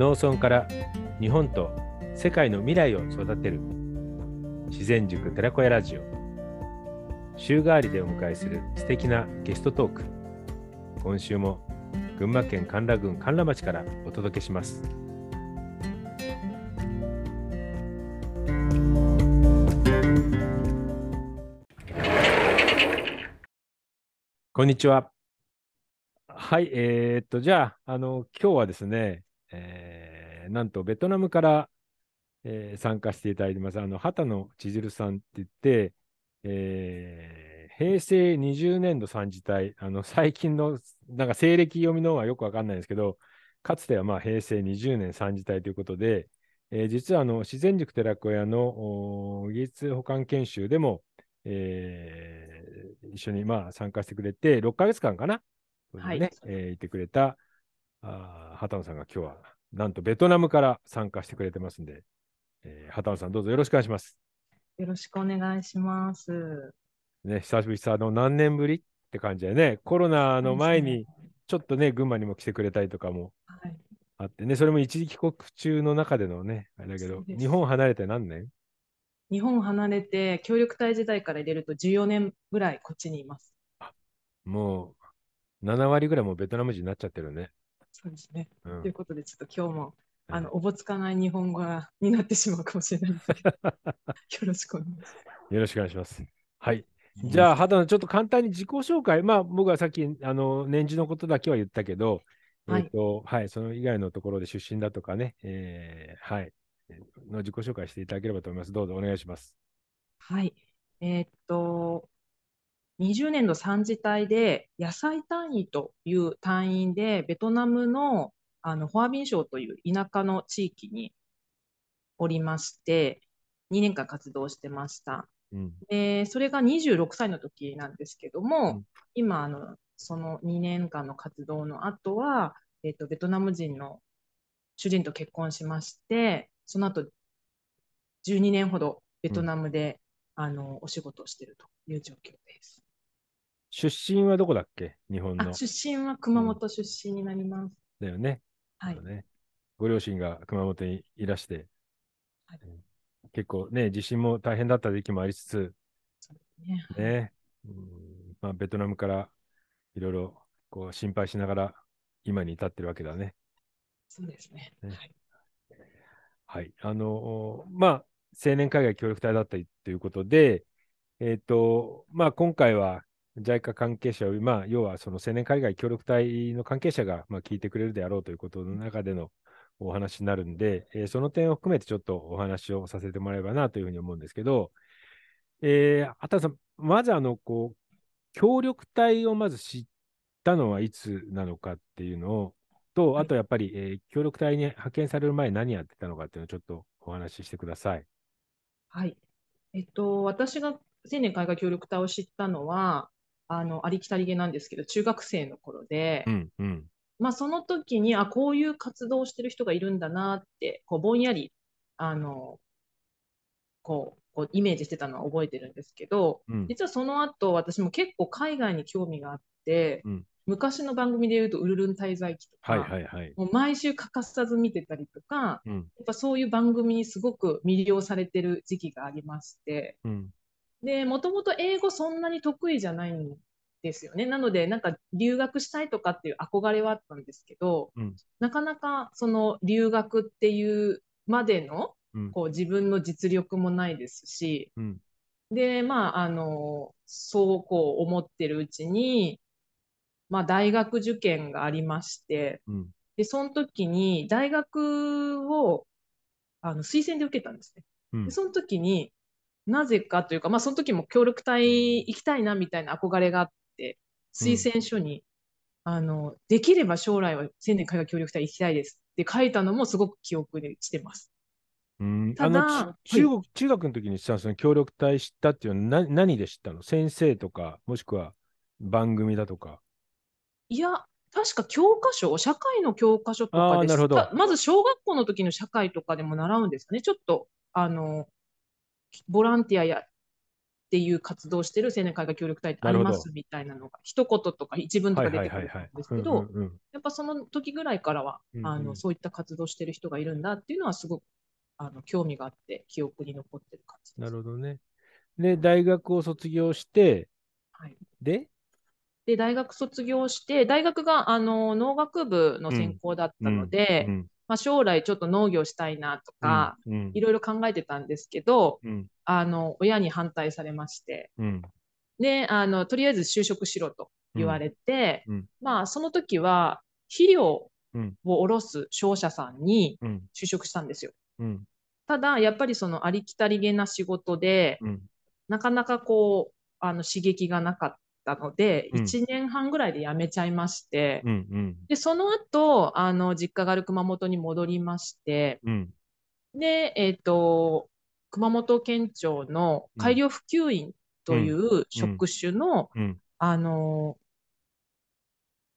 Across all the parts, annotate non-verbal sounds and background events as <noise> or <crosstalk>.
農村から日本と世界の未来を育てる。自然塾寺子屋ラジオ。週替わりでお迎えする素敵なゲストトーク。今週も群馬県甘楽郡甘楽町からお届けします。こんにちは。はいえー、っとじゃああの今日はですね、えー、なんとベトナムからえー、参加していただいてます。あの、畑野千鶴さんって言って、えー、平成20年度参事隊、あの、<laughs> 最近の、なんか西暦読みの方はよくわかんないんですけど、かつてはまあ平成20年参事隊ということで、えー、実はあの自然塾寺子屋の技術保管研修でも、えー、一緒にまあ参加してくれて、6ヶ月間かな、ねはいえー、いてくれたあ畑野さんが今日はなんとベトナムから参加してくれてますんで、えー、畑野さん、どうぞよろしくお願いします。よろしくお願いします。ね、久しぶりさ、あの、何年ぶりって感じでね、コロナの前に、ちょっとね、群馬にも来てくれたりとかもあってね、それも一時帰国中の中でのね、あれだけど、日本離れて何年？日本離れて、協力隊時代から入れると14年ぐらいこっちにいます。もう、7割ぐらいもうベトナム人になっちゃってるね。そうですね。うん、ということで、ちょっと今日もあのおぼつかない日本語になってしまうかもしれないですけど、<laughs> よろしくお願いします。よろしくお願いします。はい。じゃあ、肌のちょっと簡単に自己紹介、まあ、僕はさっき、あの、年次のことだけは言ったけど、はい、えっ、ー、と、はい、その以外のところで出身だとかね、えー、はい、の自己紹介していただければと思います。どうぞお願いします。はい。えー、っと、20年の3次隊で野菜単位という単位でベトナムのあの、ホアビン省という田舎の地域におりまして、2年間活動してました。うん、で、それが26歳の時なんですけども、うん、今、あの、その2年間の活動の後は、えっ、ー、と、ベトナム人の主人と結婚しまして、その後、12年ほどベトナムで、うん、あの、お仕事をしているという状況です。出身はどこだっけ？日本の。出身は熊本出身になります。だよね。はい、ね、ご両親が熊本にいらして、はい、結構ね、地震も大変だった時期もありつつ、ねねうんまあ、ベトナムからいろいろこう心配しながら今に至ってるわけだね。そうですね。ねはい、はい。あの、まあ、青年海外協力隊だったりということで、えっ、ー、と、まあ、今回は JICA 関係者まあ、要はその青年海外協力隊の関係者が、まあ、聞いてくれるであろうということの中でのお話になるんで、えー、その点を含めてちょっとお話をさせてもらえばなというふうに思うんですけど、えー、畑さん、まずあの、こう、協力隊をまず知ったのはいつなのかっていうのを、と、あとやっぱり、えー、協力隊に派遣される前何やってたのかっていうのをちょっとお話ししてください。はい。えっと、私が青年海外協力隊を知ったのは、あの、ありきたりげなんですけど、中学生の頃で、うんうん、まあ、その時に、あ、こういう活動をしてる人がいるんだなって、こう、ぼんやり、あの、こう、こうイメージしてたのは覚えてるんですけど、うん、実はその後、私も結構海外に興味があって、うん、昔の番組で言うと、ウルルン滞在記とか、はいはいはい、もう毎週欠かさず見てたりとか、うん、やっぱそういう番組にすごく魅了されてる時期がありまして、で、もともと英語そんなに得意じゃないんですよね。なので、なんか留学したいとかっていう憧れはあったんですけど、うん、なかなかその留学っていうまでの、こう自分の実力もないですし、うん、で、まあ、あの、そうこう思ってるうちに、まあ、大学受験がありまして、うん、で、その時に大学をあの推薦で受けたんですね。でその時に、なぜかというか、まあ、その時も協力隊行きたいなみたいな憧れがあって、推薦書に、うん、あの、できれば将来は青年海外協力隊行きたいですって書いたのもすごく記憶にしてます。うん。ただ中国、はい、中学の時にさ、その協力隊知ったっていうのは何何で知ったの？先生とか、もしくは番組だとか。いや、確か教科書、社会の教科書とかでなるほど。まず小学校の時の社会とかでも習うんですかね。ちょっと、あの、ボランティアやっていう活動をしてる青年海外協力隊ってありますみたいなのが、一言とか一文とか出てくるんですけど、やっぱその時ぐらいからは、うんうん、あのそういった活動してる人がいるんだっていうのはすごくあの興味があって記憶に残ってる感じです。なるほどね。で、大学を卒業して、はい、で？で、大学卒業して、大学があの農学部の専攻だったので、うんうん、まあ、将来ちょっと農業したいなとか、いろいろ考えてたんですけど、あの親に反対されまして、であのとりあえず就職しろと言われて、まあその時は肥料を卸す商社さんに就職したんですよ。ただやっぱりそのありきたりげな仕事で、なかなかこうあの刺激がなかったので、うん、1年半ぐらいで辞めちゃいまして、うんうん、でその後あの実家がある熊本に戻りまして、うん、で、えっ、ー、と熊本県庁の改良普及員という職種の、あの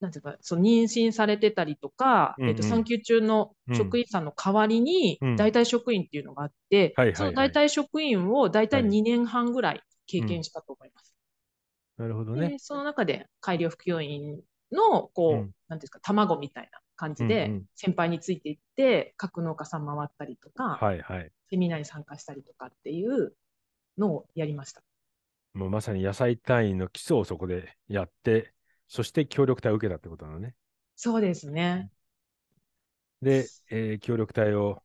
なんていうか、その妊娠されてたりとか、うんうん、えっ、と、産休中の職員さんの代わりに、代替職員っていうのがあって、その代替職員を大体2年半ぐらい経験したと思います。なるほどね。その中で改良副教員の、こう、うん、なんですか、卵みたいな感じで、先輩についていって、各農家さん回ったりとか、はいはい、セミナーに参加したりとかっていうのをやりました。もうまさに野菜単位の基礎をそこでやって、そして協力隊を受けたってことなのね。そうですね。で、えー、協力隊を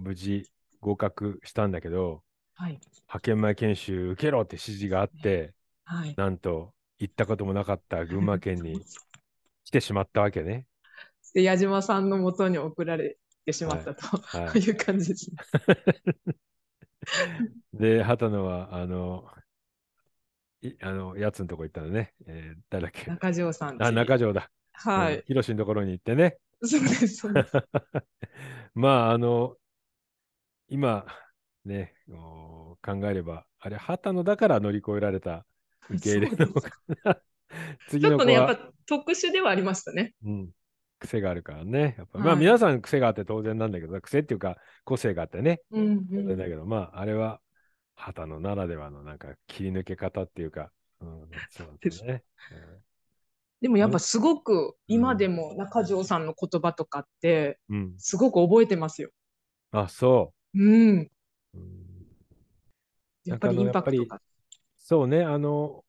無事合格したんだけど、はい、派遣前研修受けろって指示があって、はい、なんと行ったこともなかった群馬県に <laughs> 来てしまったわけね。で矢島さんのもとに送られてしまったと、はい、いう感じですね。<laughs> で、畑野は、あの、いあのやつのとこ行ったのね。えー、誰だっけ？中条さん。あ、中条だ。はい。ヒロシのところに行ってね。そうです、そうです。<laughs> まあ、あの、今、ね、考えれば、あれ、畑野だから乗り越えられた受け入れのかちょっとね、やっぱ特殊ではありましたね。うん。癖があるからね。やっぱ、はい、まあ皆さん癖があって当然なんだけど、癖っていうか個性があってね。うん、うん、だけど、まああれは畑野ならではのなんか切り抜け方っていうか、うん、そうですね。でもやっぱすごく今でも中条さんの言葉とかってすごく覚えてますよ。うん、あ、そう。うん。やっぱりインパクトが。そうね、あの、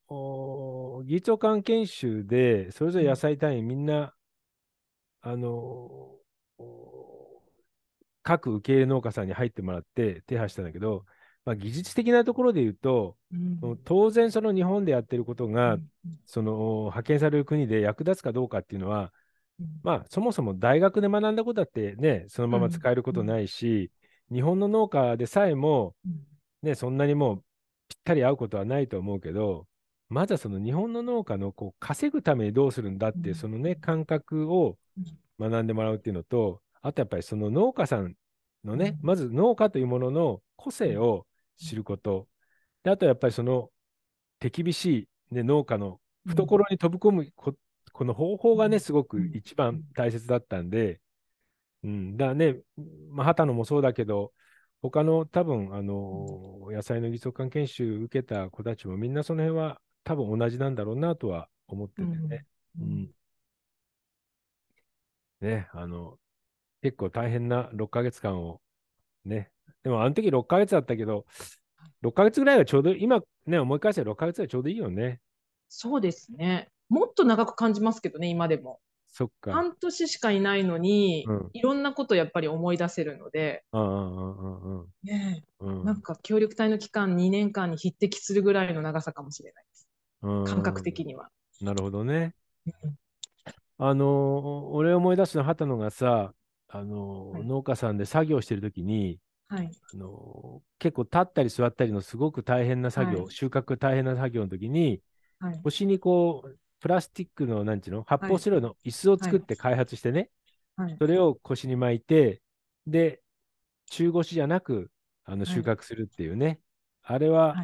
技術長官研修で、それぞれ野菜単位みんな、あの、各受け入れ農家さんに入ってもらって手配したんだけど、まあ、技術的なところで言うと、うん、当然その日本でやってることが、うん、その派遣される国で役立つかどうかっていうのは、うん、まあそもそも大学で学んだことだってね、そのまま使えることないし、日本の農家でさえも、ね、そんなにもうぴったり合うことはないと思うけど、まずはその日本の農家のこう稼ぐためにどうするんだっていう、そのね、感覚を学んでもらうっていうのと、あとやっぱりその農家さんのね、まず農家というものの個性を知ること、であとやっぱりその手厳しい、ね、農家の懐に飛び込むここの方法がね、すごく一番大切だったんで、うん、だね、まあ、畑野もそうだけど、他の多分、あの、野菜の技術関研修受けた子たちもみんなその辺は多分同じなんだろうなとは思っててね。うん、うん、ね、あの、結構大変な6ヶ月間をね、でもあの時6ヶ月だったけど、6ヶ月ぐらいはちょうど、今ね、思い返せば6ヶ月はちょうどいいよね。そうですね。もっと長く感じますけどね、今でも。そっか。半年しかいないのに、うん、いろんなことやっぱり思い出せるので、ねうん、なんか協力隊の期間2年間に匹敵するぐらいの長さかもしれないです。感覚的には。なるほどね。あの、俺思い出すの、畑野がさ、あの、はい、農家さんで作業してるときに、はい、あの結構立ったり座ったりのすごく大変な作業、はい、収穫大変な作業の時に、はい、腰にこうプラスチックのなんちゅうの？発泡スチロールの椅子を作って開発してね、それを腰に巻いてで中腰じゃなくあの収穫するっていうね、あれは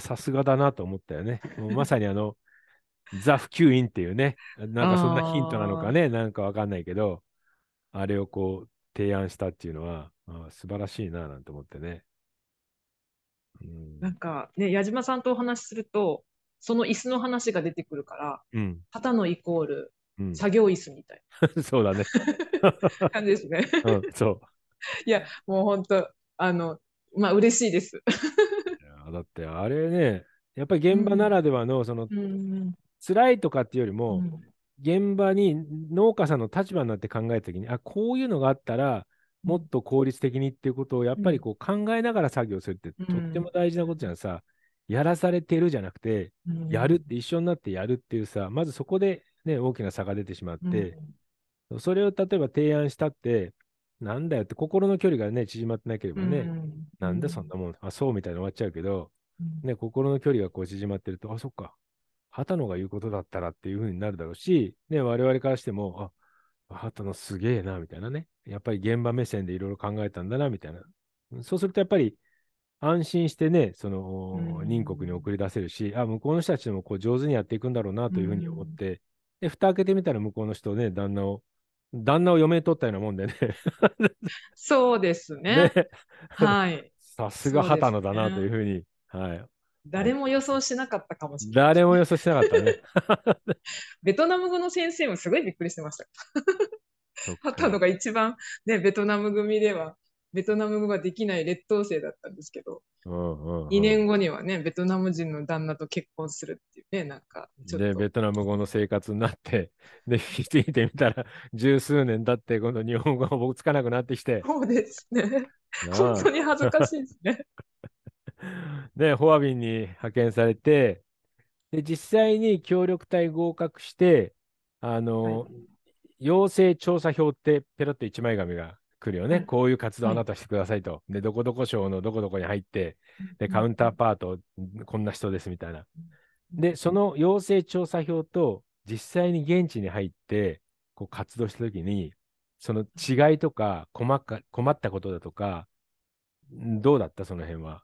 さすがだなと思ったよね。もうまさにあの <laughs> ザ・普及員っていうね、なんかそんなヒントなのかね、なんかわかんないけど、あれをこう提案したっていうのは、あ素晴らしいななんて思ってね。なんかね、矢島さんとお話しすると、その椅子の話が出てくるから、うん、旗のイコール、作業椅子みたいな。<laughs> そうだね。<laughs> 感じですね。うん、そう。いや、もう本当、あの、まあ嬉しいです。いやだってあれね、やっぱり現場ならではの、その、うん、辛いとかっていうよりも、うん、現場に農家さんの立場になって考えたときに、あ、こういうのがあったら、もっと効率的にっていうことをやっぱりこう考えながら作業するってとっても大事なことじゃんさ、やらされてるじゃなくて、やるって一緒になってやるっていうさ、まずそこでね、大きな差が出てしまって、それを例えば提案したって、なんだよって心の距離がね、縮まってなければね、なんでそんなもん、あ、そうみたいに終わっちゃうけど、ね、心の距離がこう縮まってると、あ、そっか、畑野が言うことだったらっていうふうになるだろうし、ね、我々からしても、あ、畑野すげえな、みたいなね。やっぱり現場目線でいろいろ考えたんだな、みたいな。そうするとやっぱり安心してね、その、任国に送り出せるし、あ、向こうの人たちでもこう上手にやっていくんだろうなというふうに思って、で、蓋開けてみたら向こうの人ね、旦那を、旦那を嫁に取ったようなもんでね。そうですね。<laughs> ねはい。<laughs> さすが畑野だなというふうに、はい。誰も予想しなかったかもしれない。誰も予想しなかったね。<laughs> ベトナム語の先生もすごいびっくりしてました。畑野が一番、ね、ベトナム組では、ベトナム語ができない劣等生だったんですけど、うんうんうん、2年後にはね、ベトナム人の旦那と結婚するっていうね、なんかで、ベトナム語の生活になって、で、引き継いでみたら、十数年経って、今度日本語が僕つかなくなってきて。そうですね。本当に恥ずかしいですね。<laughs> で、フォアビンに派遣されて、で、実際に協力隊合格して、あの、はい、調査票ってペロッと一枚紙が来るよね、はい、こういう活動あなたしてくださいと。はい、で、どこどこ省のどこどこに入って、で、カウンターパート、こんな人ですみたいな。で、その要請調査票と実際に現地に入ってこう活動したときに、その違いとか困ったことだとか、どうだった？その辺は。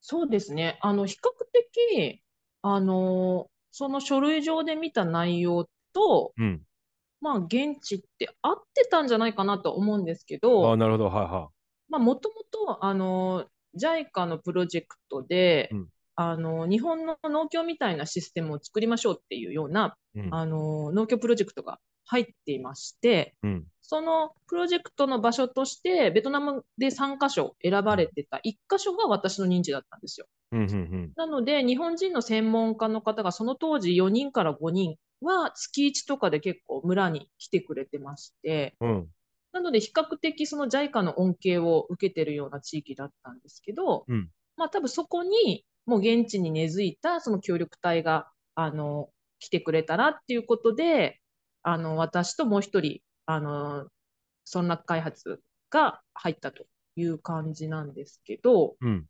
そうですね。あの、比較的、あの、その書類上で見た内容と、うん、まあ、現地って合ってたんじゃないかなと思うんですけど、あなるほど、はいはい。まあ、もともと、あの、JICA のプロジェクトで、うん、あの、日本の農協みたいなシステムを作りましょうっていうような、うん、あの、農協プロジェクトが入っていまして、うん、そのプロジェクトの場所として、ベトナムで3カ所選ばれてた1カ所が私の認知だったんですよ。うんうんうん、なので、日本人の専門家の方がその当時4人から5人は月1とかで結構村に来てくれてまして、うん、なので比較的その JICA の恩恵を受けてるような地域だったんですけど、うん、まあ多分そこにもう現地に根付いたその協力隊があの来てくれたらっていうことで、あの、私ともう一人、あの、村落開発が入ったという感じなんですけど、うん、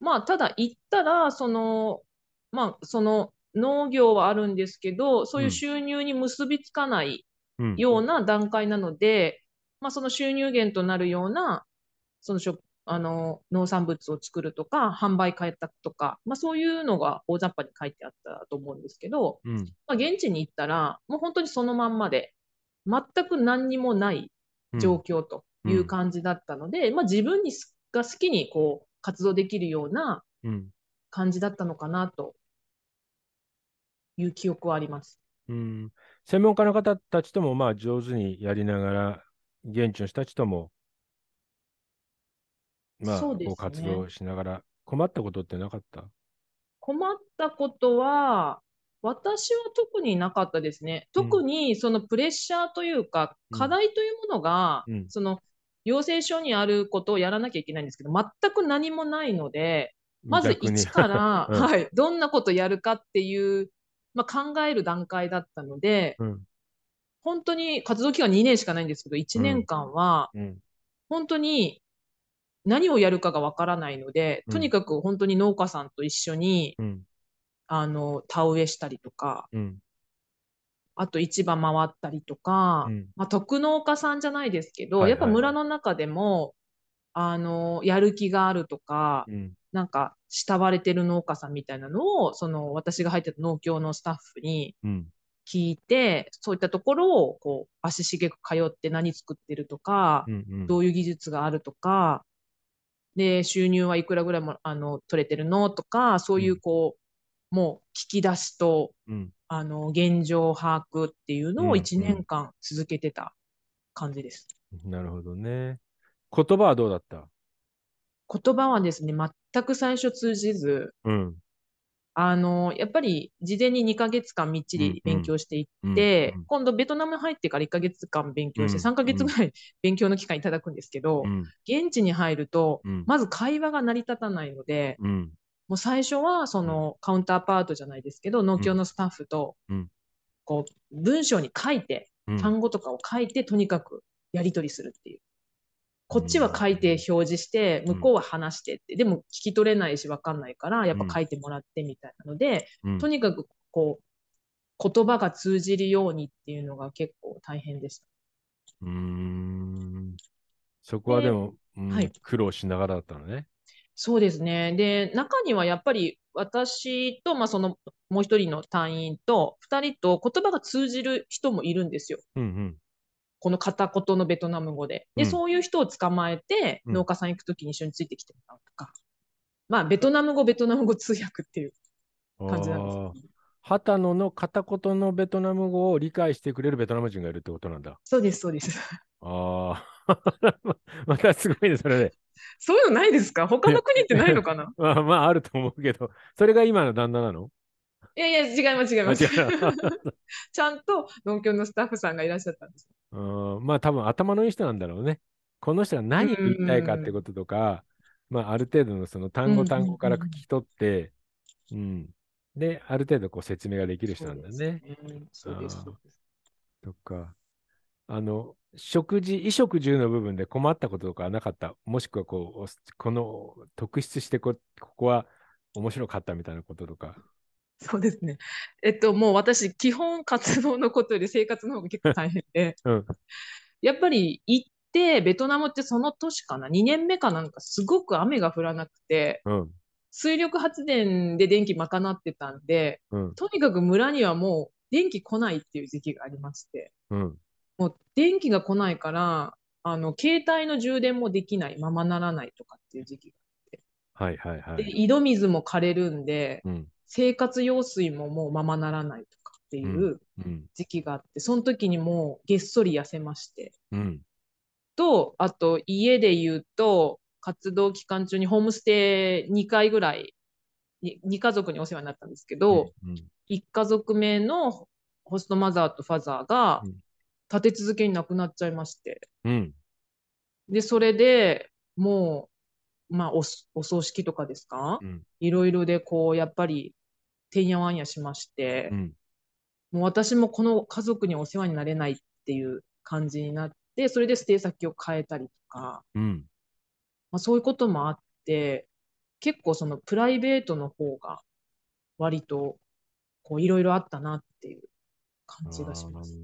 まあ、ただ行ったら、その、まあ、その農業はあるんですけど、そういう収入に結びつかないような段階なので、うん、まあ、その収入源となるような、そのあの農産物を作るとか、販売開拓とか、まあ、そういうのが大雑把に書いてあったと思うんですけど、うん、まあ、現地に行ったら、もう本当にそのまんまで、全く何にもない状況という感じだったので、うん、まあ、自分にが好きにこう活動できるような感じだったのかなという記憶はあります。うん、専門家の方たちともまあ上手にやりながら、現地の人たちともまあ、こう活動しながら、困ったことってなかった？困ったことは、私は特になかったですね。特にそのプレッシャーというか、うん、課題というものが、うん、その要請書にあることをやらなきゃいけないんですけど、全く何もないので、まず一から、<laughs> うん、はい、どんなことやるかっていう、まあ、考える段階だったので、本当に活動期間2年しかないんですけど、1年間は、本当に何をやるかがわからないので、とにかく本当に農家さんと一緒に、うん、あの、田植えしたりとか、うん、あと市場回ったりとか、うん、まあ、特農家さんじゃないですけど、はいはい、やっぱ村の中でも、あの、やる気があるとか、なんか、慕われてる農家さんみたいなのを、その、私が入ってた農協のスタッフに聞いて、そういったところを、こう、足しげく通って何作ってるとか、うんうん、どういう技術があるとか、で、収入はいくらぐらいもあの取れてるの？とか、そういうこう、もう聞き出しと、うん。あの、現状把握っていうのを1年間続けてた感じです。なるほどね。言葉はどうだった？言葉はですね、全く最初通じず、うん、あの、やっぱり事前に2ヶ月間みっちり勉強していって、うんうん、今度ベトナム入ってから1ヶ月間勉強して、3ヶ月ぐらい勉強の期間いただくんですけど、現地に入ると、まず会話が成り立たないので、もう最初はそのカウンターパートじゃないですけど、農協のスタッフと、こう、文章に書いて、単語とかを書いて、とにかくやり取りするっていう。こっちは書いて表示して、向こうは話してって、でも聞き取れないし分かんないから、やっぱ書いてもらってみたいなので、とにかくこう、言葉が通じるようにっていうのが結構大変でした。うん。そこはでも、うん、はい、苦労しながらだったのね。そうですね。で、中にはやっぱり私と、まあ、そのもう一人の隊員と、二人と言葉が通じる人もいるんですよ。うんうんこの片言のベトナム語で。で、うん、そういう人を捕まえて、農家さん行くときに一緒についてきてもらうとか。まあ、ベトナム語、ベトナム語通訳っていう感じなんです。旗野の片言のベトナム語を理解してくれるベトナム人がいるってことなんだ。そうです、そうです。ああ、<laughs> またすごいね、それで、そういうのないですか？他の国ってないのかな？<laughs> まあ、まあ、あると思うけど、それが今の旦那なの？いやいや、違います、違います。<laughs> ちゃんと農協のスタッフさんがいらっしゃったんです。うんまあ、多分頭のいい人なんだろうね。この人が何を言いたいかってこととか、まあ、ある程度のその単語単語から聞き取って、うん。で、ある程度こう説明ができる人なんだね。そうです。とか、あの、食事、衣食住の部分で困ったこととかなかった？もしくはこう、この特筆してこ、ここは面白かったみたいなこととか。そうですね。えっと、もう私、基本活動のことより生活の方が結構大変で、<laughs> うん、やっぱり行って、ベトナムってその年かな、2年目かなんかすごく雨が降らなくて、うん、水力発電で電気賄ってたんで、うん、とにかく村にはもう電気来ないっていう時期がありまして、もう電気が来ないから、あの、携帯の充電もできない、ままならないとかっていう時期があって。はいはいはい。で、井戸水も枯れるんで、うん、生活用水ももうままならないとかっていう時期があって、うん、その時にもうげっそり痩せまして。うん、と、あと家で言うと、活動期間中にホームステイ2回ぐらい、2家族にお世話になったんですけど、うん。うん、1家族目のホストマザーとファザーが立て続けに亡くなっちゃいまして。うん、で、それでもう、まあお、お葬式とかですか、いろいろでこう、やっぱりてんやわんやしまして、うん、もう私もこの家族にお世話になれないっていう感じになって、それでステイ先を変えたりとか、うん、まあ、そういうこともあって、結構そのプライベートの方が割とこういろいろあったなっていう感じがします。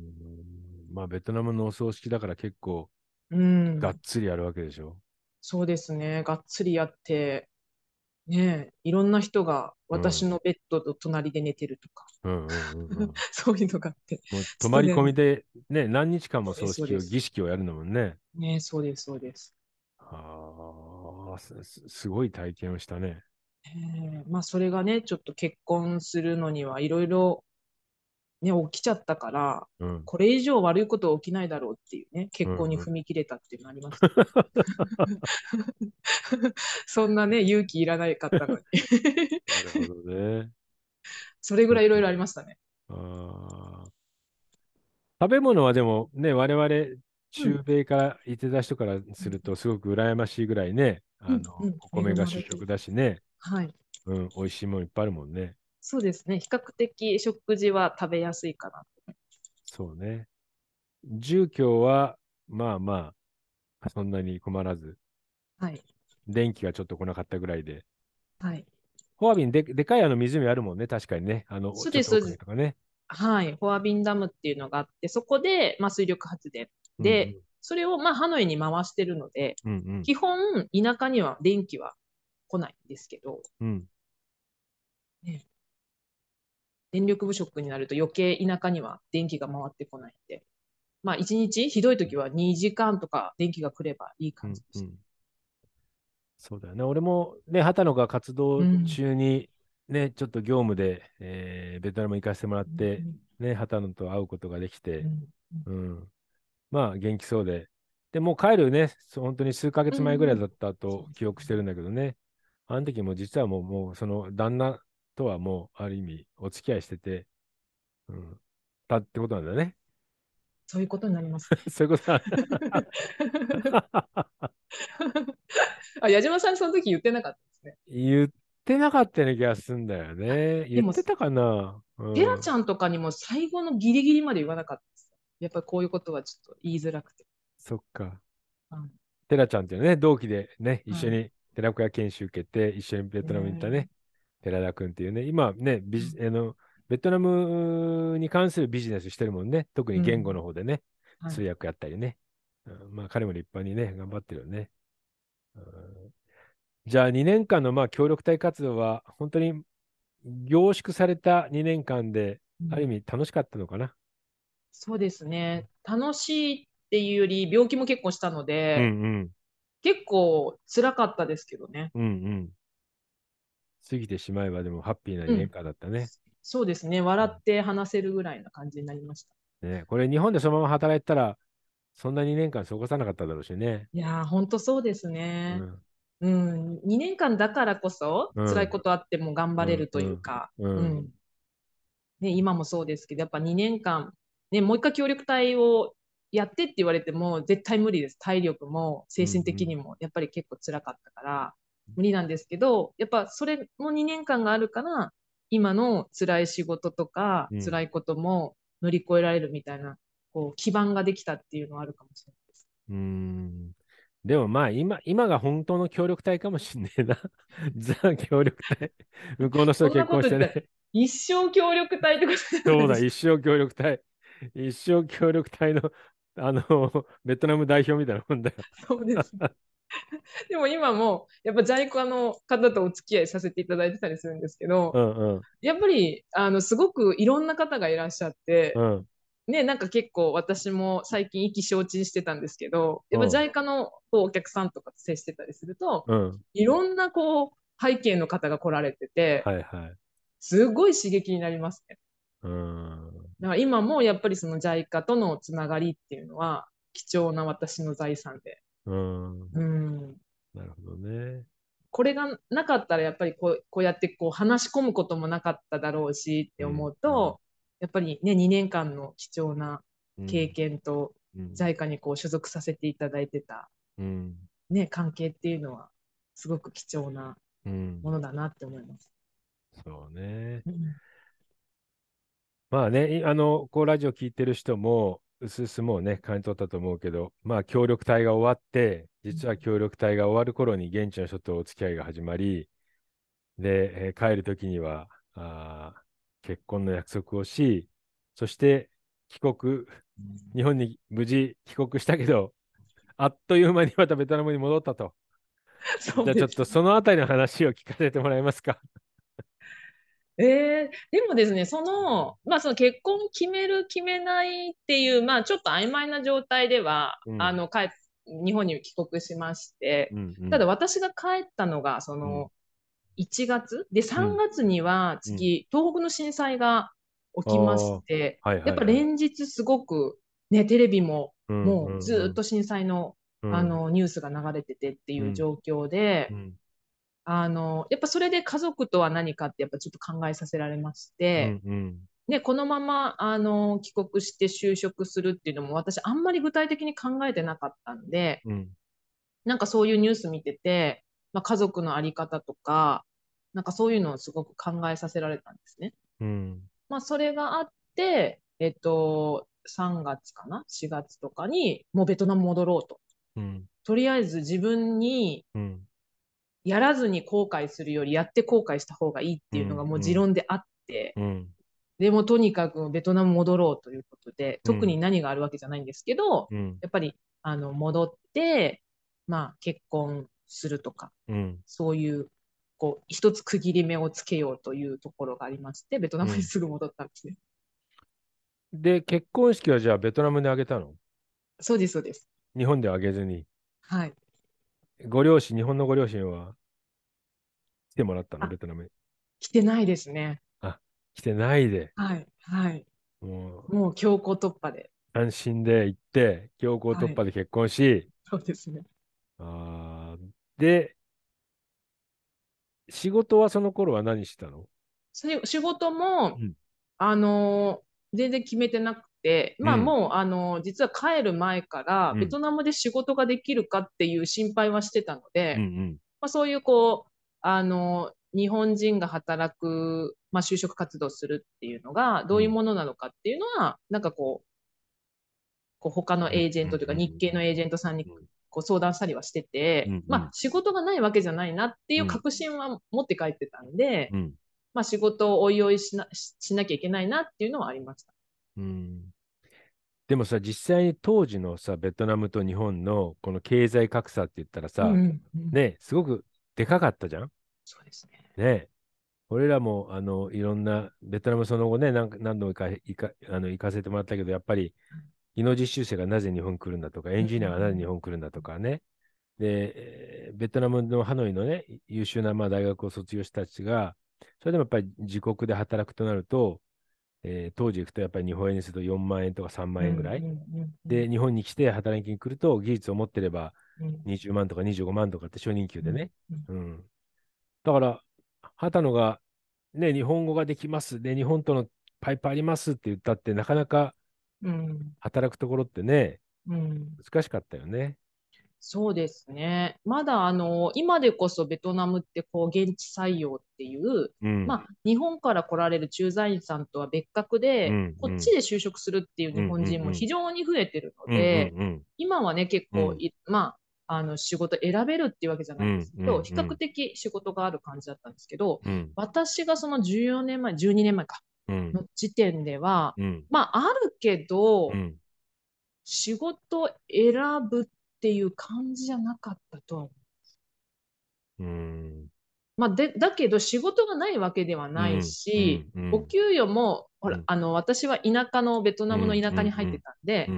まあベトナムのお葬式だから結構がっつりやるわけでしょ？うん、そうですね。がっつりやって、ねいろんな人が私のベッドと隣で寝てるとか、<laughs> そういうのがあって。泊まり込みで、ね、何日間も葬式を、儀式をやるのもね。ねそうです、そうです。ああ、すごい体験をしたね。えー、まあ、それがね、ちょっと結婚するのにはいろいろね、起きちゃったから、うん、これ以上悪いこと起きないだろうっていうね、結婚に踏み切れたっていうのあります、<laughs> そんなね、勇気いらないかったのに。なるほどね。それぐらいいろいろありましたね。あ食べ物はでもね、我々、中米からいてた人からすると、すごく羨ましいぐらいね、うん、あの、うん、お米が主食だしね、はい。うん、美味しいものいっぱいあるもんね。そうですね。比較的食事は食べやすいかなそうね。住居は、まあまあ、そんなに困らず。はい。電気がちょっと来なかったぐらいで。はい。フォアビンで、でかいあの湖あるもんね、確かにね。あの、そうです、そうです。ね、はい。フォアビンダムっていうのがあって、そこで、まあ、水力発電で、うんうん、それを、まあ、ハノイに回してるので、うんうん、基本、田舎には電気は来ないんですけど、うんね、電力不足になると余計田舎には電気が回ってこないんで、まあ一日ひどい時は2時間とか電気が来ればいい感じです。うんうん、そうだよね。俺もね、畑野が活動中にね、うん、ちょっと業務で、えー、ベトナム行かせてもらって、うん、ね、畑野と会うことができて、うん、うん、まあ元気そうで。でもう帰るね、本当に数ヶ月前ぐらいだったと記憶してるんだけどね、あの時も実はもう、もうその旦那とはもうある意味お付き合いしてて、うん、たってことなんだね。そういうことになります。<laughs> そういうこと。<laughs> あ、矢島さんその時言ってなかったですね。言ってなかったような気がするんだよね。言ってたかな。うん、テラちゃんとかにも最後のギリギリまで言わなかったです。やっぱりこういうことはちょっと言いづらくて。そっか。うん、テラちゃんっていうね、同期でね、一緒に寺子屋研修受けて、一緒にベトナムに行ったね、寺田君っていうね、今ね、ビジ、あのベトナムに関するビジネスしてるもんね、特に言語の方でね、うん、通訳やったりね。はい、まあ彼も立派にね、頑張ってるよね。じゃあ2年間のまあ協力隊活動は本当に凝縮された2年間で、ある意味楽しかったのかな、そうですね。楽しいっていうより、病気も結構したので、うんうん、結構辛かったですけどね。うんうん。過ぎてしまえばでもハッピーな2年間だったね。うん、そうですね。笑って話せるぐらいな感じになりました。ね、これ日本でそのまま働いたら、そんな2年間過ごさなかっただろうしね。いやー、ほんとそうですね。うん、うん、2年間だからこそ、辛いことあっても頑張れるというか、うん、うん、ね、今もそうですけど、やっぱ2年間ね、もう一回協力隊をやってって言われても絶対無理です。体力も精神的にもやっぱり結構辛かったから無理なんですけど、やっぱそれも2年間があるから、今の辛い仕事とか辛いことも乗り越えられるみたいな、こう基盤ができたっていうのはあるかもしれないです。うんでもまあ今、今が本当の協力隊かもしんねえな。<laughs> ザ・協力隊。<laughs> 向こうの人結婚してね。一生協力隊ってことそうだ、一生協力隊。一生協力隊の、あの、ベトナム代表みたいなもんだよ。<laughs> そうです。<laughs> でも今も、やっぱジャイコの方とお付き合いさせていただいてたりするんですけど、うんうん、やっぱり、あの、すごくいろんな方がいらっしゃって、うん、ね、なんか結構私も最近意気消沈してたんですけど、やっぱジャイカのこうお客さんとかと接してたりすると、うん、いろんなこう背景の方が来られてて、はいはい、すごい刺激になりますね。うん。だから今もやっぱりその JICA とのつながりっていうのは貴重な私の財産で。うん。うん、なるほどね。これがなかったらやっぱりこうこうやってこう話し込むこともなかっただろうしって思うと、うん、やっぱりね2年間の貴重な経験と JICA にこう所属させていただいてた、うん、ね、関係っていうのはすごく貴重なものだなって思います。そうね。まあね、あの、こうラジオ聞いてる人も、うすうすもうね、感じ取ったと思うけど、まあ協力隊が終わって、実は協力隊が終わる頃に現地の人とお付き合いが始まり、で、えー、帰るときにはあ、結婚の約束をし、そして帰国、日本に無事帰国したけど、あっという間にまたベトナムに戻ったと。<laughs> じゃあちょっとそのあたりの話を聞かせてもらえますか？えー、でもですね、その、まあその結婚決める、決めないっていう、まあちょっと曖昧な状態では、うん、あの、帰日本に帰国しまして、うんうん、ただ私が帰ったのが、その、1月？で、3月には次、うん、東北の震災が起きまして、はいはいはい、やっぱ連日すごく、ね、テレビも、もうずっと震災の、あの、ニュースが流れててっていう状況で、うんあの、やっぱそれで家族とは何かってやっぱちょっと考えさせられまして、うんうん、で、このまま、あの、帰国して就職するっていうのも私あんまり具体的に考えてなかったんで、うん、なんかそういうニュース見てて、まあ、家族のあり方とか、なんかそういうのをすごく考えさせられたんですね。うん、まあそれがあって、えっと、3月かな ?4 月とかにもうベトナム戻ろうと。うん、とりあえず自分に、やらずに後悔するよりやって後悔した方がいいっていうのがもう持論であって、うん。うん、でもとにかくベトナム戻ろうということで、特に何があるわけじゃないんですけど、うん、やっぱりあの戻って、まあ、結婚するとか、そういうこう一つ区切り目をつけようというところがありまして、ベトナムにすぐ戻ったんですね。で、結婚式はじゃあベトナムであげたの？そうです、そうです。日本ではあげずに。はい。ご両親、日本のご両親は来てもらったの、ベトナムに。来てないですね。あ、来てないで。はい、はい。もう、もう強行突破で。安心で行って、強行突破で結婚し、はい、そうですね。あで、仕事はその頃は何したの？仕事も、うん、あの全然決めてなくて、まあもう、あの実は帰る前から、ベトナムで仕事ができるかっていう心配はしてたので、まあ、そういうこう、あの日本人が働く、まあ、就職活動するっていうのがどういうものなのかっていうのは、うん、なんかこう、こう他のエージェントというか日系のエージェントさんにこう相談したりはしてて、うんうん、まあ仕事がないわけじゃないなっていう確信は持って帰ってたんで、うん、まあ仕事をおいおいしなしなきゃいけないなっていうのはありました。うんでもさ、実際に当時のさ、ベトナムと日本のこの経済格差って言ったらさ、うんうん、ね、すごくでかかったじゃん？そうですね。ね。俺らもあのいろんな、ベトナムその後ね、何何度もか行かあの行かせてもらったけど、やっぱり技能実習生がなぜ日本来るんだとか、エンジニアがなぜ日本来るんだとかね。で、ベトナムのハノイのね、優秀なまあ大学を卒業した人たちが、それでもやっぱり自国で働くとなると、えー、当時行くとやっぱり日本円にすると4万円とか3万円ぐらい。で、日本に来て働きに来ると技術を持ってれば20万とか25万とかって初任給でね。うん。だから、畑野がね、日本語ができます。で、日本とのパイプありますって言ったって、なかなか働くところってね、うん、難しかったよね。そうですね。まだあの今でこそベトナムってこう現地採用っていう、うん、まあ、日本から来られる駐在員さんとは別格で、うんうん、こっちで就職するっていう日本人も非常に増えてるので、うんうんうん、今はね結構、うん、まあ、あの仕事選べるっていうわけじゃないですけど、うんうん。うん、比較的仕事がある感じだったんですけど、私がその14年前、12年前か、の時点では、うん、まあ、あるけど、うん、仕事選ぶっていう感じじゃなかったとは思う。うん。まあ、でだけど仕事がないわけではないし、うんうん、お給与も、ほら、あの、私は田舎のベトナムの田舎に入ってたんで、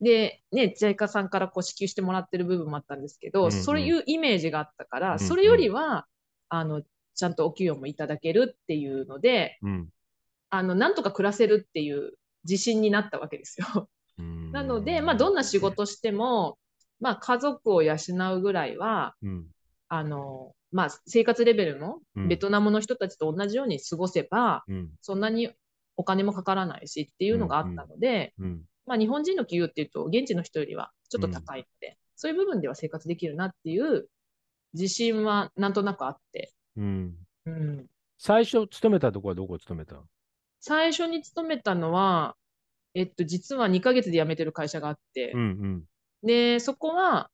で、ね、ジャイカさんからこう支給してもらってる部分もあったんですけど、そういうイメージがあったから、それよりは、あの、ちゃんとお給与もいただけるっていうので、あの、なんとか暮らせるっていう自信になったわけですよ。なので、まあ、どんな仕事しても、まあ、家族を養うぐらいは、うん、あの、まあ、生活レベルもベトナムの人たちと同じように過ごせば、うん、そんなにお金もかからないしっていうのがあったので、うん。うん、まあ、日本人の給与っていうと、現地の人よりはちょっと高いので、そういう部分では生活できるなっていう自信はなんとなくあって。うん。うん、最初勤めたとこはどこ勤めた？最初に勤めたのは、えっと、実は2ヶ月で辞めてる会社があって、うんうん、で、そこは、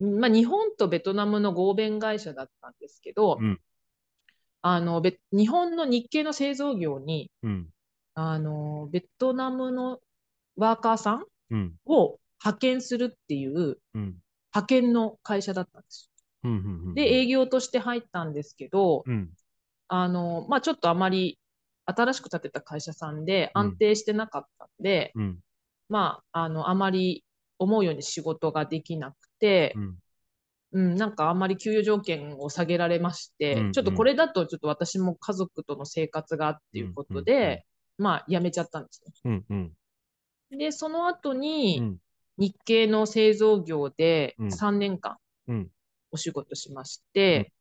まあ、日本とベトナムの合弁会社だったんですけど、うん、あの日本の日系の製造業に、うん、あのベトナムのワーカーさんを派遣するっていう、派遣の会社だったんですよ。で、営業として入ったんですけど、あのまあ、ちょっとあまり新しく建てた会社さんで安定してなかったんで、うん、まあ、あの、あまり思うように仕事ができなくて、うん、うん、なんかあんまり給与条件を下げられまして、うんうん、ちょっとこれだとちょっと私も家族との生活がっていうことで、うんうんうん、まあ、辞めちゃったんですね。うんうん、で、その後に、日系の製造業で3年間お仕事しまして、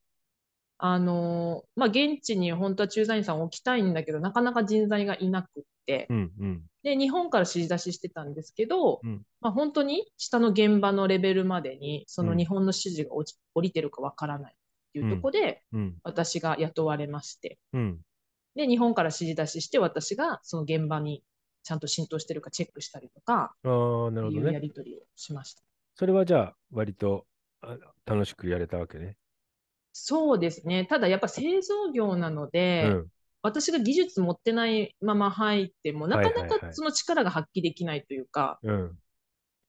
あの、まあ、現地に本当は駐在員さんを置きたいんだけど、なかなか人材がいなくって、うんうん、で、日本から指示出ししてたんですけど、うん、まあ、本当に下の現場のレベルまでに、その日本の指示が落ち、降りてるかわからないっていうところで、私が雇われまして、うん、で、日本から指示出しして、私がその現場にちゃんと浸透してるかチェックしたりとか、いうやり取りをしました。それはじゃあ、割と楽しくやれたわけね。そうですね。ただやっぱ製造業なので、うん、私が技術持ってないまま入っても、なかなかその力が発揮できないというか、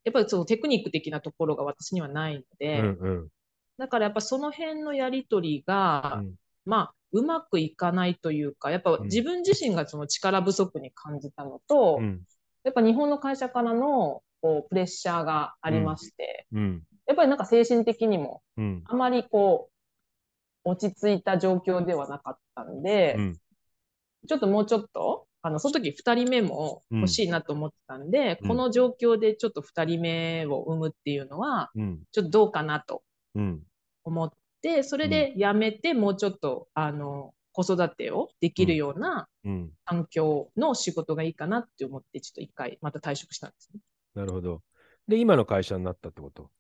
やっぱりそのテクニック的なところが私にはないので、うんうん、だからやっぱその辺のやりとりが、うん、まあ、うまくいかないというか、やっぱ自分自身がその力不足に感じたのと、うん、やっぱ日本の会社からのこうプレッシャーがありまして、やっぱりなんか精神的にも、あまりこう、落ち着いた状況ではなかったんで、ちょっともうちょっと、あの、その時2人目も欲しいなと思ってたんで、この状況でちょっと2人目を産むっていうのは、ちょっとどうかなと思って、それでやめて、もうちょっと、あの、子育てをできるような環境の仕事がいいかなって思って、ちょっと一回また退職したんですね。なるほど。で、今の会社になったってこと？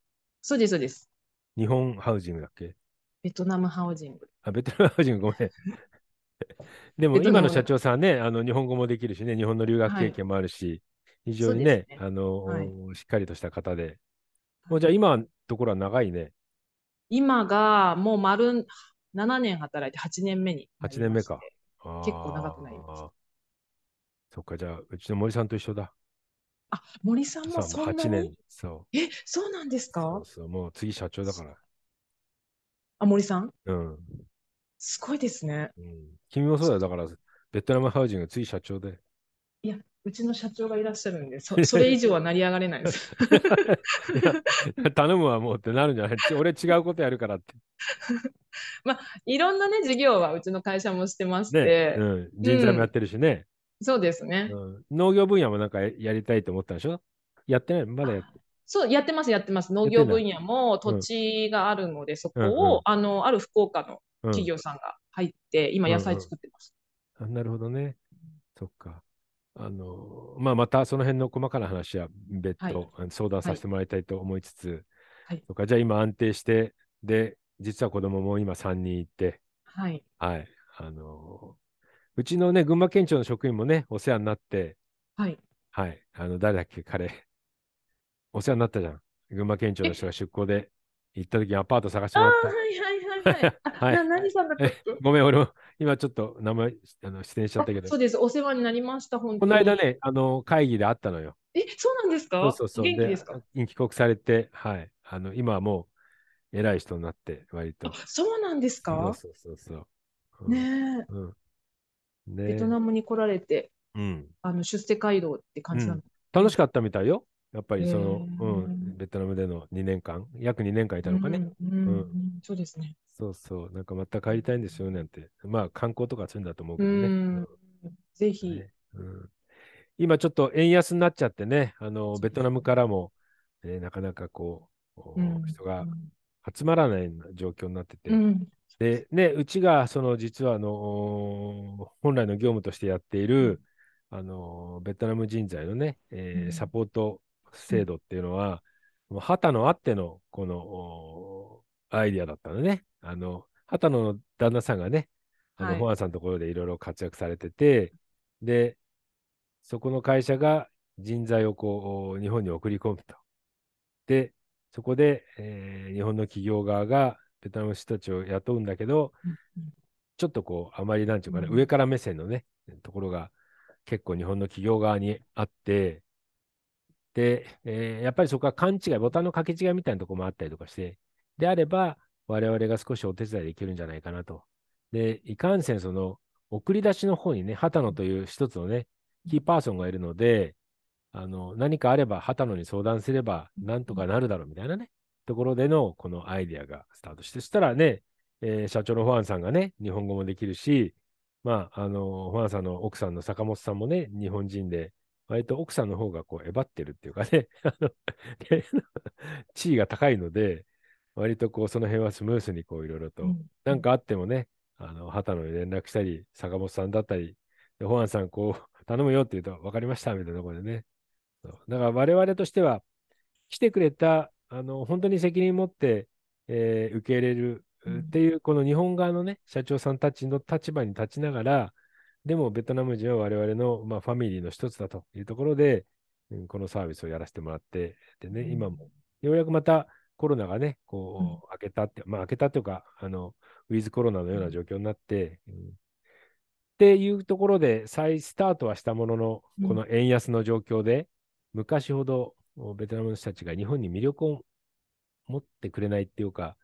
そうです、そうです。日本ハウジングだっけ？ベトナムハウジング。あ、ベトナムハウジング、ごめん。でも今の社長さんね、あの日本語もできるしね、日本の留学経験もあるし、はい、非常にね、ねあの、はい、しっかりとした方で。もうじゃあ今のところは長いね。今がもう丸7年働いて8年目に8年目か。結構長くなりました。そっか、じゃあ、うちの森さんと一緒だ。あ、森さんもそんなに ?8 年。そう。え、そうなんですか？そうそう、もう次社長だから。あ、森さん？うん。すごいですね。うん、君もそうだよ。だから、ベトナムハウジング次社長で。いや、うちの社長がいらっしゃるんで、そ <laughs> それ以上は成り上がれないです。頼むわ、もうってなるんじゃない <laughs> 俺違うことやるからって。<laughs> まあ、いろんなね、事業はうちの会社もしてまして。ねうん、人材もやってるしね、うん、そうですね、うん、農業分野もなんかやりたいと思ったでしょ？やってない？まだやってそう、やってます、やってます。農業分野も土地があるので、そこを、うんうん、あの、ある福岡の企業さんが入って、今野菜作ってます。うんうん、なるほどね。そっか。あのまあ、またその辺の細かな話は別途、はい、相談させてもらいたいと思いつつ、はい、とかじゃあ今安定して、で、実は子供も今3人いて、はい。はい。あのうちのね、群馬県庁の職員もね、お世話になって、はい。はい。あの、誰だっけ、彼。お世話になったじゃん。群馬県庁の人が出向で行った時にアパート探してもらった。はいはいはいはい。はい、何さんだったっけ？ごめん、俺も今ちょっと名前あの出演しちゃったけど。そうです、お世話になりました、本当この間ね、あの会議で会ったのよ。え、そうなんですか？そうそうそう。元気ですか？帰国されて、はい。あの今はもう偉い人になって、割と。そうなんですか？そうそうそうそう。ねえ、うん。ねベトナムに来られて、うん、あの出世街道って感じなの、うん、楽しかったみたいよ。やっぱりその、うん、ベトナムでの2年間、約2年間いたのかね。うん、うん、そうですね。そうそう、なんかまた帰りたいんですよなんて。まあ観光とかするんだと思うけどね。うん、ぜひ、ね、うん。今ちょっと円安になっちゃってね、あのベトナムからも、えー、なかなかこう、人が集まらない状況になってて、で、ね、うちがその実はあの本来の業務としてやっている、あのベトナム人材のね、えー、サポート制度っていうのは、うん、旗のあってのこのアイディアだったのね。あの旗の旦那さんがね、あの、はい、ホアンさんのところでいろいろ活躍されてて、で、そこの会社が人材をこう日本に送り込むと。で、そこで、えー、日本の企業側がベトナムの人たちを雇うんだけど、うんちょっとこう、あまりなんていうかね、うん、上から目線のね、ところが結構日本の企業側にあって、で、えー、やっぱりそこは勘違い、ボタンの掛け違いみたいなところもあったりとかして、であれば、我々が少しお手伝いできるんじゃないかなと。で、いかんせん、その、送り出しの方にね、畑野という一つのね、キーパーソンがいるので、あの、何かあれば、畑野に相談すれば、なんとかなるだろうみたいなね、ところでの、このアイディアがスタートして、そしたらね、えー、社長のファンさんがね、日本語もできるし、まあ、あの、ファンさんの奥さんの坂本さんもね、日本人で、割と奥さんの方がこう、えばってるっていうかね、<laughs> <laughs> 地位が高いので、割とこう、その辺はスムースにこう、いろいろと、何、うん、かあってもね、あの、畑野に連絡したり、坂本さんだったり、で、ホアンさん、こう、<laughs> 頼むよって言うと、分かりましたみたいなところでね。だから我々としては、来てくれた、あの、本当に責任持って、えー、受け入れるっていう、この日本側のね、社長さんたちの立場に立ちながら、でもベトナム人は我々の、まあ、ファミリーの一つだというところで、うん、このサービスをやらせてもらって、でね、今もようやくまたコロナがね、こう、開けたって、まあ、開けたというか、あの、ウィズコロナのような状況になって、うん、っていうところで再スタートはしたものの、この円安の状況で、昔ほどベトナムの人たちが日本に魅力を持ってくれないっていうか、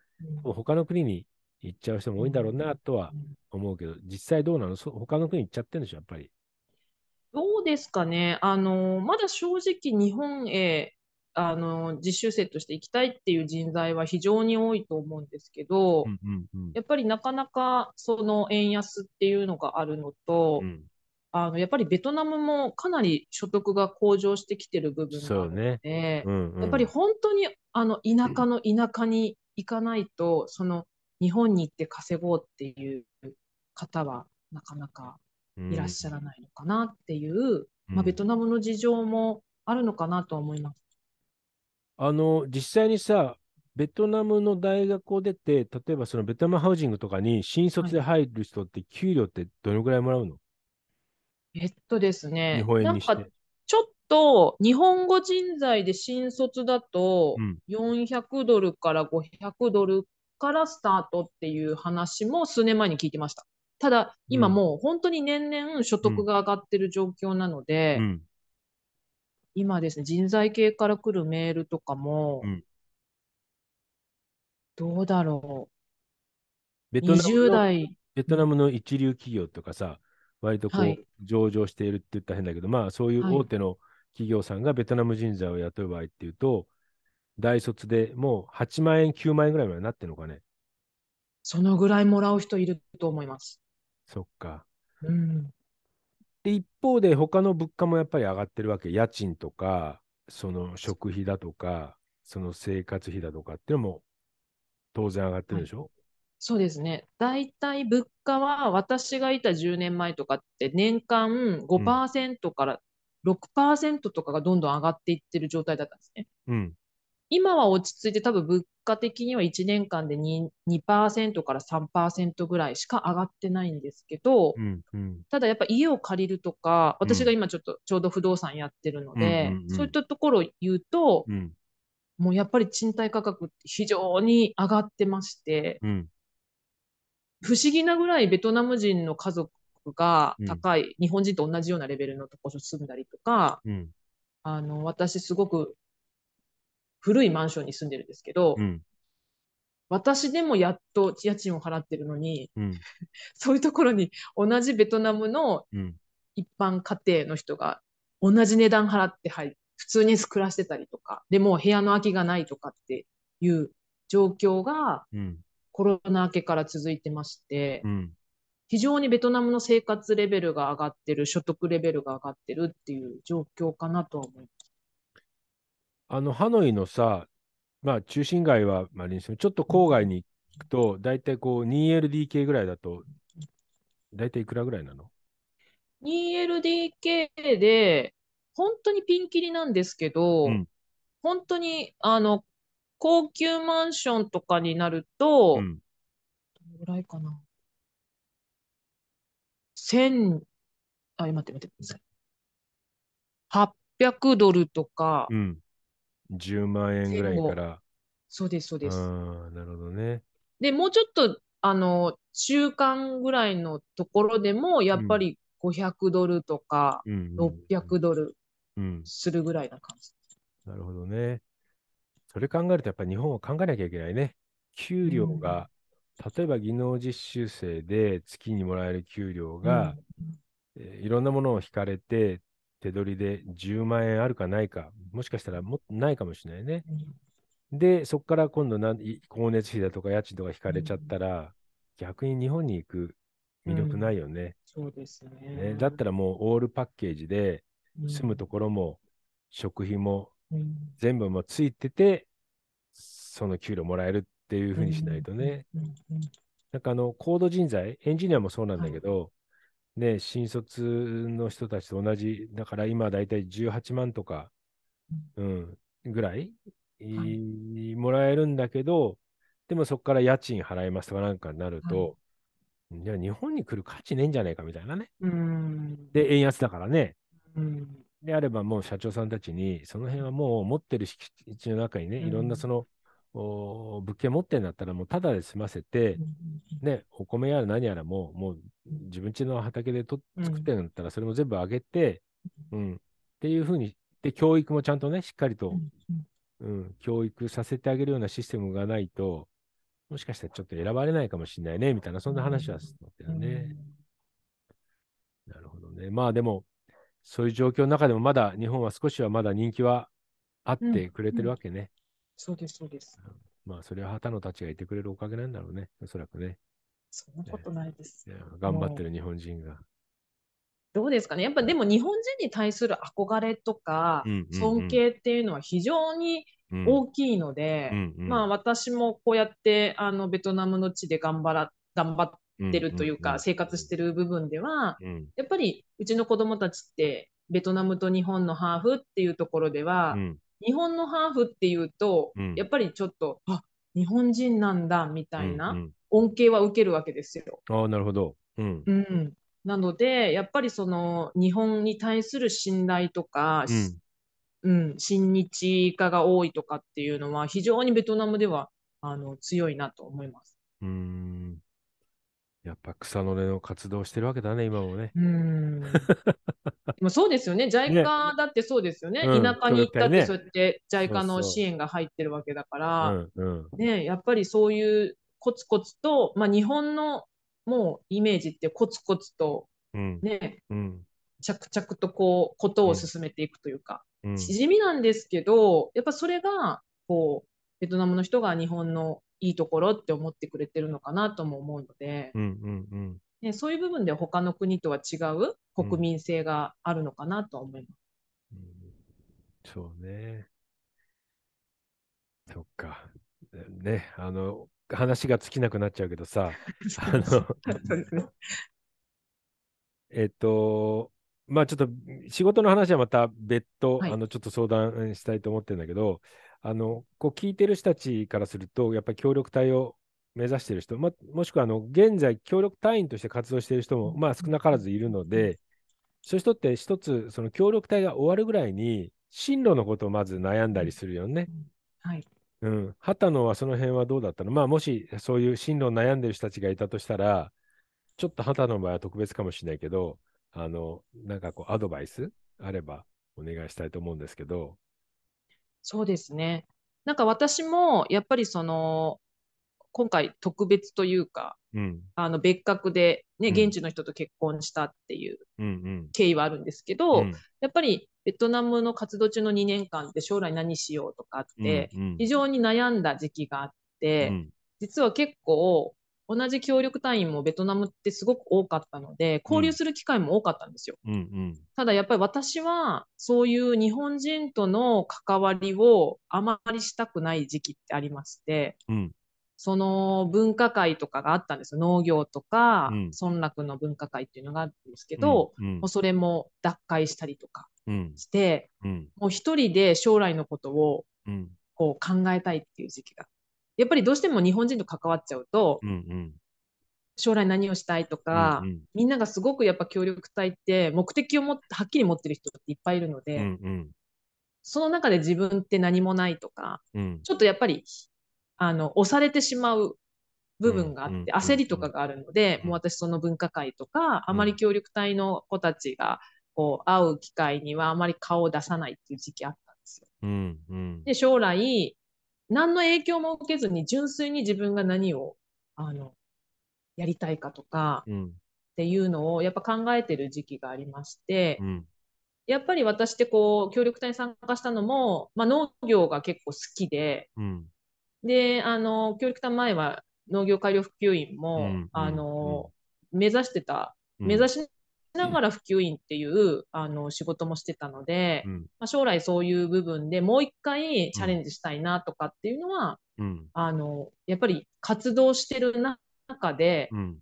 うん、他の国に行っちゃう人も多いん。だろうなとは思うけど、実際どうなの？他の国行っちゃってるんでしょ、やっぱり。どうですかね？あの、まだ正直日本へあの実習生として行きたいっていう人材は非常に多いと思うんですけど、うんうんうん、やっぱりなかなかその円安っていうのがあるのと、うん、あのやっぱりベトナムもかなり所得が向上してきてる部分があるので、ね。うんうん、やっぱり本当にあの田舎の田舎に行かないと、その日本に行って稼ごうっていう方はなかなかいらっしゃらないのかなっていう、うん、まあ、ベトナムの事情もあるのかなと思います。あの実際にさ、ベトナムの大学を出て、例えばそのベトナムハウジングとかに新卒で入る人って給料ってどのぐらいもらうの、はいえっとですね。なんかちょっと日本語人材で新卒だと400ドルから500ドルからスタートっていう話も数年前に聞いてました。ただ、今もう本当に年々所得が上がってる状況なので、うん、今ですね、人材系から来るメールとかも、うん、どうだろう。ベトナム代。ベトナムの一流企業とかさ、割とこう、上場しているって言ったら変だけど、まあそういう大手の企業さんがベトナム人材を雇う場合っていうと、大卒でもう8万円、9万円ぐらいまでなってるのかね。そのぐらいもらう人いると思います。そっか。うん、で、一方で他の物価もやっぱり上がってるわけ。家賃とか、その食費だとか、その生活費だとかっていうのも当然上がってるでしょ、はい、そうですね。大体物価は私がいた10年前とかって年間5%から6%とかがどんどん上がっていってる状態だったんですね。うん、今は落ち着いて多分物価的には1年間で 2%, 2から3%ぐらいしか上がってないんですけど、うんうん、ただやっぱ家を借りるとか、私が今ちょっとちょうど不動産やってるので、うんうんうん、そういったところを言うと、うん、もうやっぱり賃貸価格って非常に上がってまして、うん。不思議なぐらいベトナム人の家族が高い、うん、日本人と同じようなレベルのところ住んだりとか、うん、あの私すごく古いマンションに住んでるんですけど、うん、私でもやっと家賃を払ってるのに、うん、<laughs> そういうところに同じベトナムの一般家庭の人が同じ値段払って入普通に暮らしてたりとか、でも部屋の空きがないとかっていう状況が、コロナ明けから続いてまして、うん、非常にベトナムの生活レベルが上がってる、所得レベルが上がってるっていう状況かなとは思います。あの、ハノイのさ、まあ、中心街は、まあ、ちょっと郊外に行くと、大体こう、2LDK ぐらいだと、大体いくらぐらいなの ?2LDK で、本当にピンキリなんですけど、うん、本当に、あの、高級マンションとかになると、うん、どのぐらいかな？千、あ、待って待ってください。800ドルとか。うん。10万円ぐらいから。そうです、そうです。ああ、なるほどね。で、もうちょっと、あの、中間ぐらいのところでも、やっぱり500ドルとか、600ドルするぐらいな感じ。なるほどね。それ考えると、やっぱり日本は考えなきゃいけないね。給料が、うん、例えば技能実習生で月にもらえる給料が、うん、えー、いろんなものを引かれて、手取りで10万円あるかないか、もしかしたらもないかもしれないね。うん、で、そこから今度な、光熱費だとか家賃とか引かれちゃったら、逆に日本に行く魅力ないよね。そうですねね。だったらもうオールパッケージで、住むところも、食費も全部もついてて、その給料もらえるっていうふうにしないとね。なんかあの、コード人材、エンジニアもそうなんだけど、はい、ね、新卒の人たちと同じ、だから今だいたい18万とか、うん、ぐらい、はい、もらえるんだけど、でもそこから家賃払いますとかなんかになると、はい、じゃあ日本に来る価値ねえんじゃないかみたいなね。で、円安だからね。であれば、もう社長さんたちに、その辺はもう持ってる敷地の中にね、いろんなその、お物件持ってんだったら、もうただで済ませて、ね、お米やら何やらも、もう自分家の畑でと作ってるんだったら、それも全部あげて、うん、っていうふうに、で、教育もちゃんとね、しっかりと、うん、教育させてあげるようなシステムがないと、もしかしたらちょっと選ばれないかもしれないね、みたいな、そんな話はするんだ。なるほどね。まあでも、そういう状況の中でもまだ日本は少しはまだ人気はあってくれてるわけね。うんうん、そうです、そうです。まあ、それは旗のたちがいてくれるおかげなんだろうね、おそらくね。そんなことないです。頑張ってる日本人が。どうですかね。やっぱでも日本人に対する憧れとか尊敬っていうのは非常に大きいので、まあ私もこうやってあのベトナムの地で頑張ら頑張ってるというか、生活してる部分では、やっぱりうちの子供たちってベトナムと日本のハーフっていうところでは、日本のハーフっていうと、やっぱりちょっとあ日本人なんだみたいな恩恵は受けるわけですよ。あなるほど、うん、うん、なので、やっぱりその日本に対する信頼とか、うん、うん、親日化が多いとかっていうのは、非常にベトナムではあの強いなと思います。うんやっぱ草の根の活動してるわけだね、今もね。うん。<laughs> もそうですよね。JICA だってそうですよね。ね田舎に行ったって、そうやって JICA の支援が入ってるわけだから、うんうん、ね、やっぱりそういうコツコツと、まあ、日本のもうイメージってコツコツとね、うん、着々とこう、ことを進めていくというか、うん、地味なんですけど、やっぱそれが、こう、ベトナムの人が日本のいいところって思ってくれてるのかなとも思うので、うんうんうん。ね、そういう部分で他の国とは違う国民性があるのかなと思います。うん、そうね。そっか。ね、あの、話が尽きなくなっちゃうけどさ、<laughs> あの、えっと、まあちょっと仕事の話はまた別途、はい、あのちょっと相談したいと思ってるんだけど、あのこう聞いてる人たちからすると、やっぱり協力隊を目指している人、ま、もしくはあの現在、協力隊員として活動している人も、まあ、少なからずいるので、そういう人って一つ、その協力隊が終わるぐらいに、進路のことをまず悩んだりするよね。はい。うん、畑野はその辺はどうだったの？まあ、もしそういう進路を悩んでる人たちがいたとしたら、ちょっと畑野の場合は特別かもしれないけど、あの、なんかこう、アドバイスあればお願いしたいと思うんですけど。そうですね。なんか私も、やっぱりその、今回特別というか、うん、あの別格で、ね、現地の人と結婚したっていう経緯はあるんですけど、うん。うん、やっぱりベトナムの活動中の2年間で将来何しようとかって、非常に悩んだ時期があって、うん、実は結構同じ協力隊員もベトナムってすごく多かったので、交流する機会も多かったんですよ。うんうん、ただやっぱり私は、そういう日本人との関わりをあまりしたくない時期ってありまして、うん、その文化会とかがあったんですよ。農業とか、村落の文化会っていうのがあるんですけど、うんうん、もうそれも脱会したりとかして、もう一人で将来のことをこう考えたいっていう時期がやっぱりどうしても日本人と関わっちゃうと、うんうん、将来何をしたいとか、うんうん、みんながすごくやっぱ協力隊って目的をもはっきり持ってる人っていっぱいいるので、うんうん、その中で自分って何もないとか、うん、ちょっとやっぱりあの押されてしまう部分があって、焦りとかがあるので、もう私その分科会とか、あまり協力隊の子たちがこう会う機会にはあまり顔を出さないっていう時期あったんですよ。うんうん、で将来何の影響も受けずに純粋に自分が何をあのやりたいかとか、っていうのをやっぱ考えてる時期がありまして、うん、やっぱり私ってこう協力隊に参加したのも、まあ、農業が結構好きで、うん、であの協力隊前は農業改良普及員も、あの目指してた目指しながら普及員っていう、あの仕事もしてたので、うん、まあ、将来そういう部分でもう一回チャレンジしたいなとかっていうのは、うん、あのやっぱり活動してる中で、うん、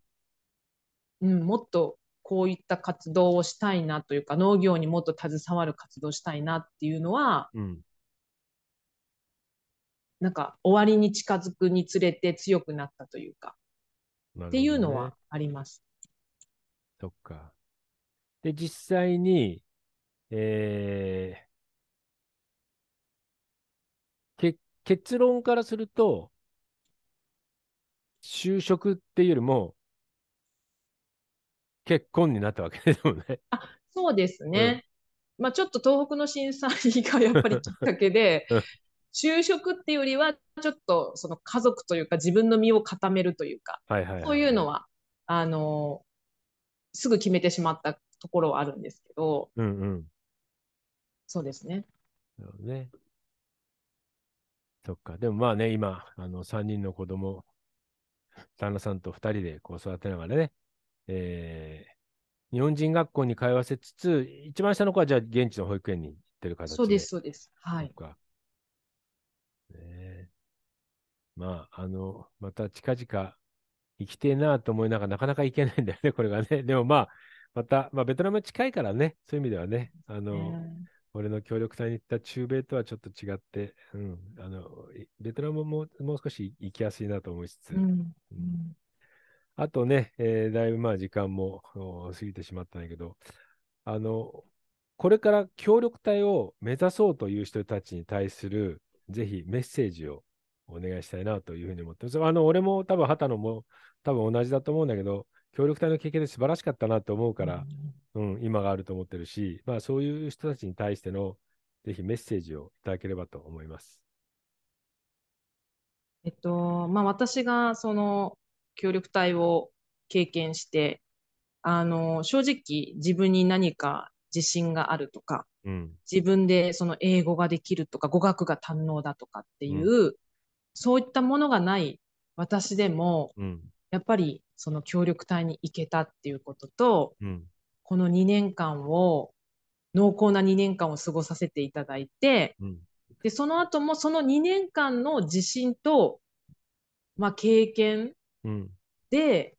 うん、もっとこういった活動をしたいなというか農業にもっと携わる活動したいなっていうのは、なんか終わりに近づくにつれて強くなったというか、ね、っていうのはあります。そっか。で、実際に、えー、け結論からすると、就職っていうよりも、結婚になったわけですもんね。あ、そうですね。うん、まあちょっと東北の震災がやっぱりきっかけで、<laughs> 就職っていうよりは、ちょっとその家族というか自分の身を固めるというか、はいはいはいはい、そういうのは、あの、すぐ決めてしまったところはあるんですけど、うんうん、そうですね。なるほどね。そっか。でもまあね、今、あの3人の子供、旦那さんと2人でこう育てながらね、えー、日本人学校に通わせつつ、一番下の子はじゃあ現地の保育園に行ってる形で。そうです、そうです。はい。ね、まあ、あの、また近々行きてえなと思いながらなかなか行けないんだよね、これがね。でもまあ、また、まあ、ベトナム近いからね、そういう意味ではね、あの、えー俺の協力隊に行った中米とはちょっと違って、うん、あのベトナムももう少し行きやすいなと思いつつ、うん、うん、あとね、えー、だいぶまあ時間も過ぎてしまったんだけど、あの、これから協力隊を目指そうという人たちに対する、ぜひメッセージをお願いしたいなというふうに思ってます。あの、俺も多分、畑野も多分同じだと思うんだけど、協力隊の経験で素晴らしかったなと思うから、うん、うん、今があると思ってるし、まあそういう人たちに対してのぜひメッセージをいただければと思います。えっと、まあ私がその協力隊を経験して、あの、正直自分に何か自信があるとか、うん、自分でその英語ができるとか、語学が堪能だとかっていう、うん、そういったものがない私でも、うん、やっぱりその協力隊に行けたっていうことと、うん、この2年間を、濃厚な2年間を過ごさせていただいて、うん、で、その後もその2年間の自信と、まあ、経験で、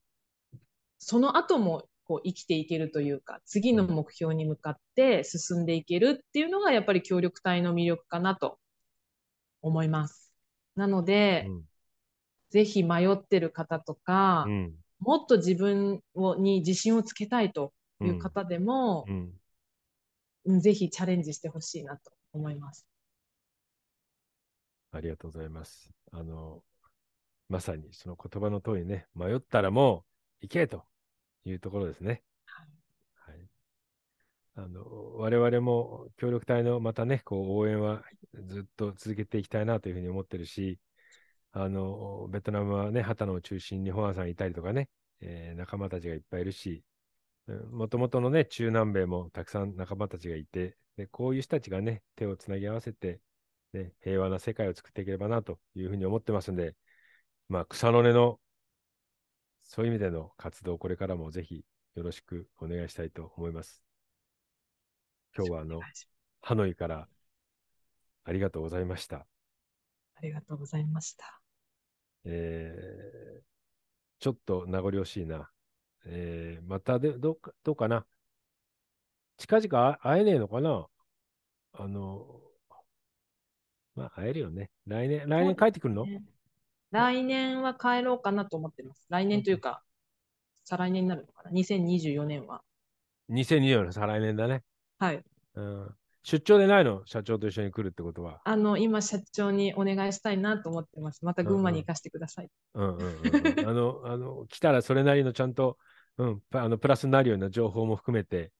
うん、その後もこう生きていけるというか、次の目標に向かって進んでいけるっていうのが、やっぱり協力隊の魅力かなと思います。なので、うん、ぜひ迷ってる方とか、うん、もっと自分をに自信をつけたいという方でも、うん、ぜひチャレンジしてほしいなと思います。ありがとうございます。あの、まさにその言葉の通りね、迷ったらもう行けというところですね。はい。はい、あの我々も協力隊のまたね、こう応援はずっと続けていきたいなというふうに思ってるし、あの、ベトナムはね、旗野を中心に本屋さんいたりとかね、えー、仲間たちがいっぱいいるし、もともとのね、中南米もたくさん仲間たちがいて、でこういう人たちがね、手をつなぎ合わせて、ね、平和な世界を作っていければなというふうに思ってますんで、まあ、草の根の、そういう意味での活動、これからもぜひよろしくお願いしたいと思います。今日はあの、ハノイからありがとうございました。ありがとうございました。えー、ちょっと名残惜しいな。えー、またで、どうか、どうかな。近々会えねえのかなあの、まあ、会えるよね。来年、来年帰ってくるの、ね、来年は帰ろうかなと思ってます。来年というか、再来年になるのかな ?2024 年は。2024年、再来年だね。はい。うん、出張でないの？社長と一緒に来るってことは。あの、今、社長にお願いしたいなと思ってます。また群馬に行かせてください。うんうんうん、あの、あの、来たらそれなりのちゃんと、うん、あのプラスになるような情報も含めて、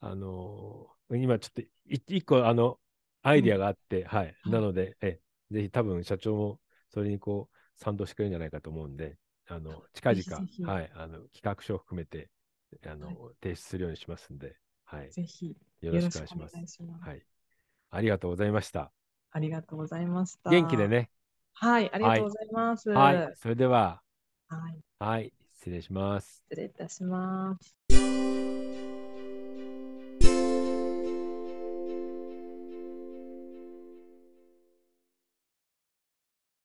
あの今ちょっと一個、あの、アイディアがあって、うん、はい。なので、え、ぜひ多分社長もそれにこう、賛同してくれるんじゃないかと思うんで、あの、近々、はい、あの、企画書を含めて、あの、はい、提出するようにしますんで、はい。ぜひ。よろしくお願いします。はい。ありがとうございました。ありがとうございました。元気でね。はい、ありがとうございます。はい、はい、それでは、はい、はい、失礼します。失礼いたします。